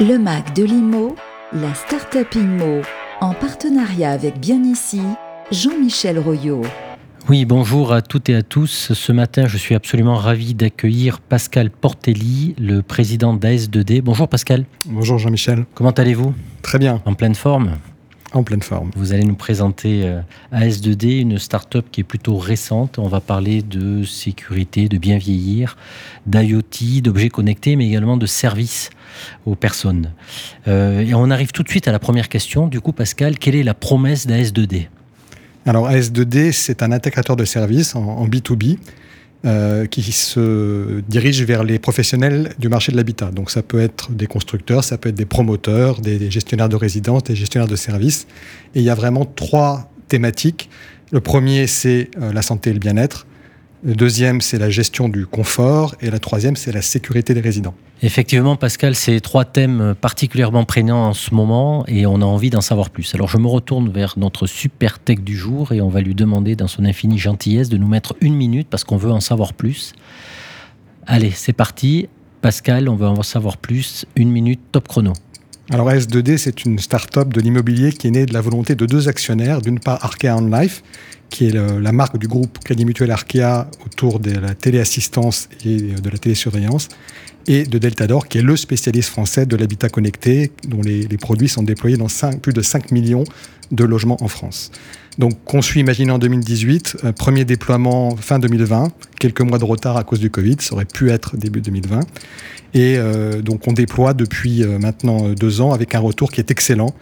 Le Mac de l'IMO, la Startup IMO, en partenariat avec Bien Ici, Jean-Michel Royot. Oui, bonjour à toutes et à tous. Ce matin, je suis absolument ravi d'accueillir Pascal Portelli, le président d'AS2D. Bonjour Pascal. Bonjour Jean-Michel. Comment allez-vous? Très bien. En pleine forme? En pleine forme. Vous allez nous présenter euh, AS2D, une start-up qui est plutôt récente. On va parler de sécurité, de bien vieillir, d'IoT, d'objets connectés, mais également de services aux personnes. Euh, et on arrive tout de suite à la première question. Du coup, Pascal, quelle est la promesse d'AS2D Alors, AS2D, c'est un intégrateur de services en B2B euh, qui se dirigent vers les professionnels du marché de l'habitat. Donc ça peut être des constructeurs, ça peut être des promoteurs, des gestionnaires de résidences, des gestionnaires de services. Et il y a vraiment trois thématiques. Le premier, c'est euh, la santé et le bien-être. Le deuxième, c'est la gestion du confort. Et la troisième, c'est la sécurité des résidents. Effectivement, Pascal, c'est trois thèmes particulièrement prégnants en ce moment et on a envie d'en savoir plus. Alors je me retourne vers notre super tech du jour et on va lui demander dans son infinie gentillesse de nous mettre une minute parce qu'on veut en savoir plus. Allez, c'est parti. Pascal, on veut en savoir plus. Une minute, top chrono. Alors S2D, c'est une start-up de l'immobilier qui est née de la volonté de deux actionnaires. D'une part, Arkea On Life, qui est la marque du groupe Crédit Mutuel Arkea autour de la téléassistance et de la télésurveillance, et de Deltador, qui est le spécialiste français de l'habitat connecté, dont les, produits sont déployés dans plus de 5 millions de logements en France. Donc, conçu, imaginé en 2018, euh, premier déploiement fin 2020, quelques mois de retard à cause du Covid, ça aurait pu être début 2020. Et euh, donc, on déploie depuis euh, maintenant deux ans avec un retour qui est excellent.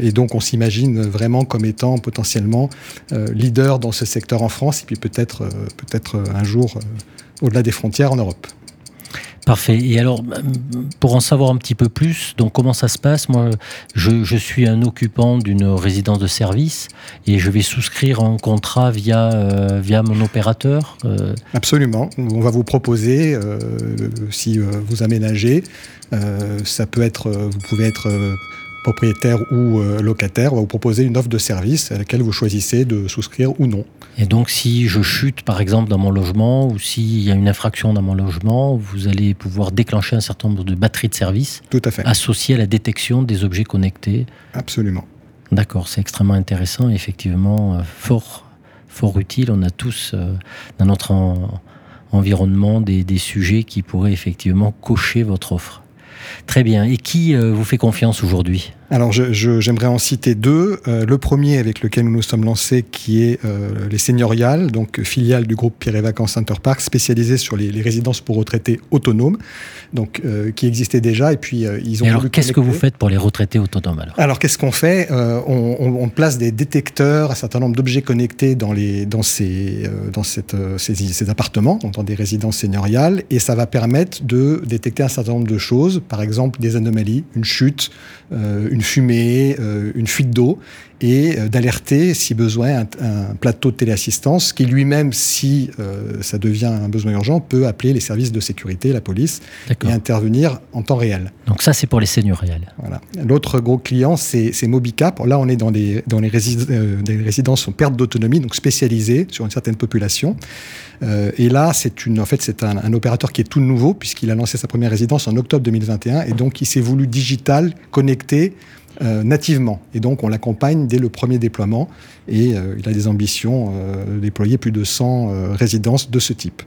Et donc, on s'imagine vraiment comme étant potentiellement leader dans ce secteur en France et puis peut-être peut-être un jour au-delà des frontières en Europe. Parfait. Et alors, pour en savoir un petit peu plus, donc comment ça se passe? Moi, je, suis un occupant d'une résidence de service et je vais souscrire un contrat via, via mon opérateur Absolument. On va vous proposer, si vous aménagez, ça peut être, vous pouvez être propriétaire ou euh, locataire, va vous proposer une offre de service à laquelle vous choisissez de souscrire ou non. Et donc, si je chute, par exemple, dans mon logement, ou s'il y a une infraction dans mon logement, vous allez pouvoir déclencher un certain nombre de batteries de services Tout à fait. associées à la détection des objets connectés. Absolument. D'accord, c'est extrêmement intéressant et effectivement euh, fort, fort utile. On a tous euh, dans notre environnement des, des sujets qui pourraient effectivement cocher votre offre. Très bien. Et qui euh, vous fait confiance aujourd'hui? Alors j'aimerais en citer deux. Euh, le premier avec lequel nous nous sommes lancés, qui est euh, les Seigneuriales, donc filiale du groupe Pierre et Vacances Center Park, spécialisée sur les, résidences pour retraités autonomes, donc qui existait déjà. Et puis ils ont. Et alors qu'est-ce que vous faites pour les retraités autonomes alors? Alors qu'est-ce qu'on fait? On, on, place des détecteurs, un certain nombre d'objets connectés dans les dans ces dans cette, ces, ces, appartements, donc dans des résidences seigneuriales, et ça va permettre de détecter un certain nombre de choses, par exemple des anomalies, une chute, une fumée, euh, une fuite d'eau, et euh, d'alerter, si besoin, un, plateau de téléassistance qui lui-même, si euh, ça devient un besoin urgent, peut appeler les services de sécurité, la police, et intervenir en temps réel. Donc ça, c'est pour les seigneuriales. Voilà. L'autre gros client, c'est Mobicap. Là, on est dans des, dans les des résidences en perte d'autonomie, donc spécialisées sur une certaine population. et là, c'est une, en fait, c'est un, un, opérateur qui est tout nouveau puisqu'il a lancé sa première résidence en octobre 2021 et donc il s'est voulu digital, connecté, euh, nativement. Et donc, on l'accompagne dès le premier déploiement et euh, il a des ambitions euh, de déployer plus de 100 résidences de ce type.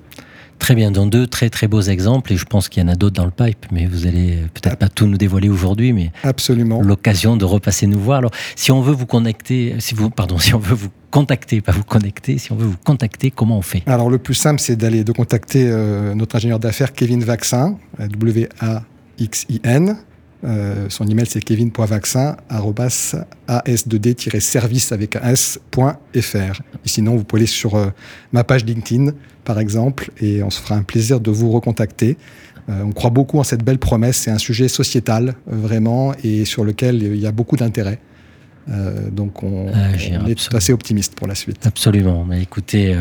Très bien, dans deux très très beaux exemples, et je pense qu'il y en a d'autres dans le pipe, mais vous allez peut-être pas tout nous dévoiler aujourd'hui, mais absolument l'occasion de repasser nous voir. Alors, si on veut vous connecter, si vous, pardon, si on veut vous contacter, pas vous connecter, si on veut vous contacter, comment on fait? Alors, le plus simple, c'est d'aller de contacter notre ingénieur d'affaires Kevin Vaccin, W A X I N, euh, son email c'est kevin.vaccin@as2d-service avec s.fr. Et sinon, vous pouvez aller sur euh, ma page LinkedIn, par exemple, et on se fera un plaisir de vous recontacter. Euh, on croit beaucoup en cette belle promesse. C'est un sujet sociétal, vraiment, et sur lequel il y a beaucoup d'intérêt. Donc on, est assez optimiste pour la suite. Absolument. Mais écoutez,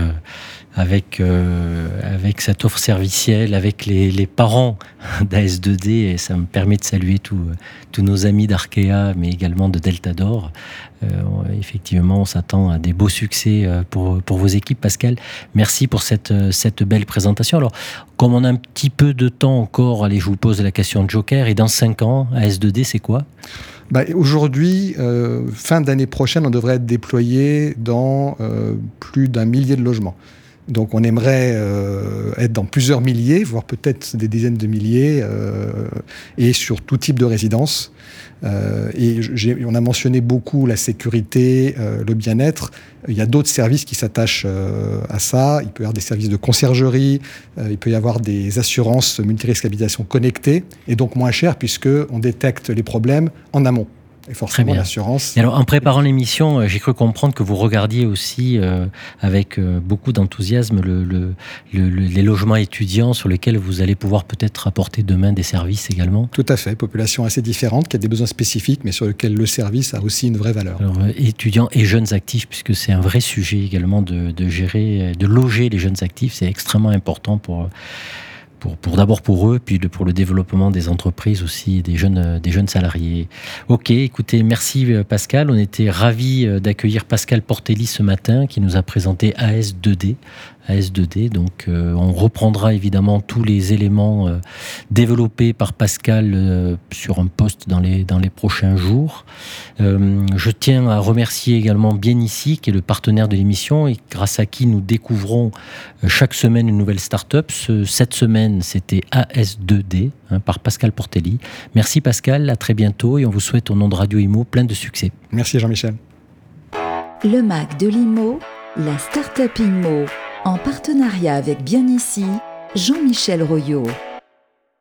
avec, euh, avec cette offre servicielle, avec les, les parents d'AS2D, et ça me permet de saluer tous nos amis d'Arkea, mais également de Deltador. Euh, effectivement, on s'attend à des beaux succès euh, pour, vos équipes. Pascal, merci pour cette, cette belle présentation. Alors, comme on a un petit peu de temps encore, allez, je vous pose la question de Joker. Et dans 5 ans, AS2D, c'est quoi? Bah, Aujourd'hui, euh, fin d'année prochaine, on devrait être déployé dans euh, plus d'un millier de logements. Donc on aimerait euh, être dans plusieurs milliers, voire peut-être des dizaines de milliers, euh, et sur tout type de résidence. Euh, et on a mentionné beaucoup la sécurité, le bien-être. Il y a d'autres services qui s'attachent à ça. Il peut y avoir des services de conciergerie, il peut y avoir des assurances multirisque habitation connectées, et donc moins chères puisqu'on détecte les problèmes en amont et forcément l'assurance. Alors, en préparant l'émission, euh, j'ai cru comprendre que vous regardiez aussi euh, avec euh, beaucoup d'enthousiasme le, les logements étudiants sur lesquels vous allez pouvoir peut-être apporter demain des services également. Tout à fait, population assez différente qui a des besoins spécifiques, mais sur lesquels le service a aussi une vraie valeur. Alors, étudiants et jeunes actifs, puisque c'est un vrai sujet également de, de gérer, de loger les jeunes actifs, c'est extrêmement important pour pour, d'abord pour eux, puis pour le développement des entreprises aussi, des jeunes, des jeunes salariés. Ok, écoutez, merci euh, Pascal. On était ravis euh, d'accueillir Pascal Portelli ce matin qui nous a présenté AS2D, AS2D. Donc euh, on reprendra évidemment tous les éléments euh, développés par Pascal euh, sur un poste dans les, dans les prochains jours. je tiens à remercier également Bien Ici, qui est le partenaire de l'émission et grâce à qui nous découvrons chaque semaine une nouvelle start-up. cette semaine, c'était AS2D hein, par Pascal Portelli. Merci Pascal, à très bientôt et on vous souhaite au nom de Radio Imo plein de succès. Merci Jean-Michel. Le Mac de l'Imo, la start-up Imo en partenariat avec Bien Ici, Jean-Michel Royot.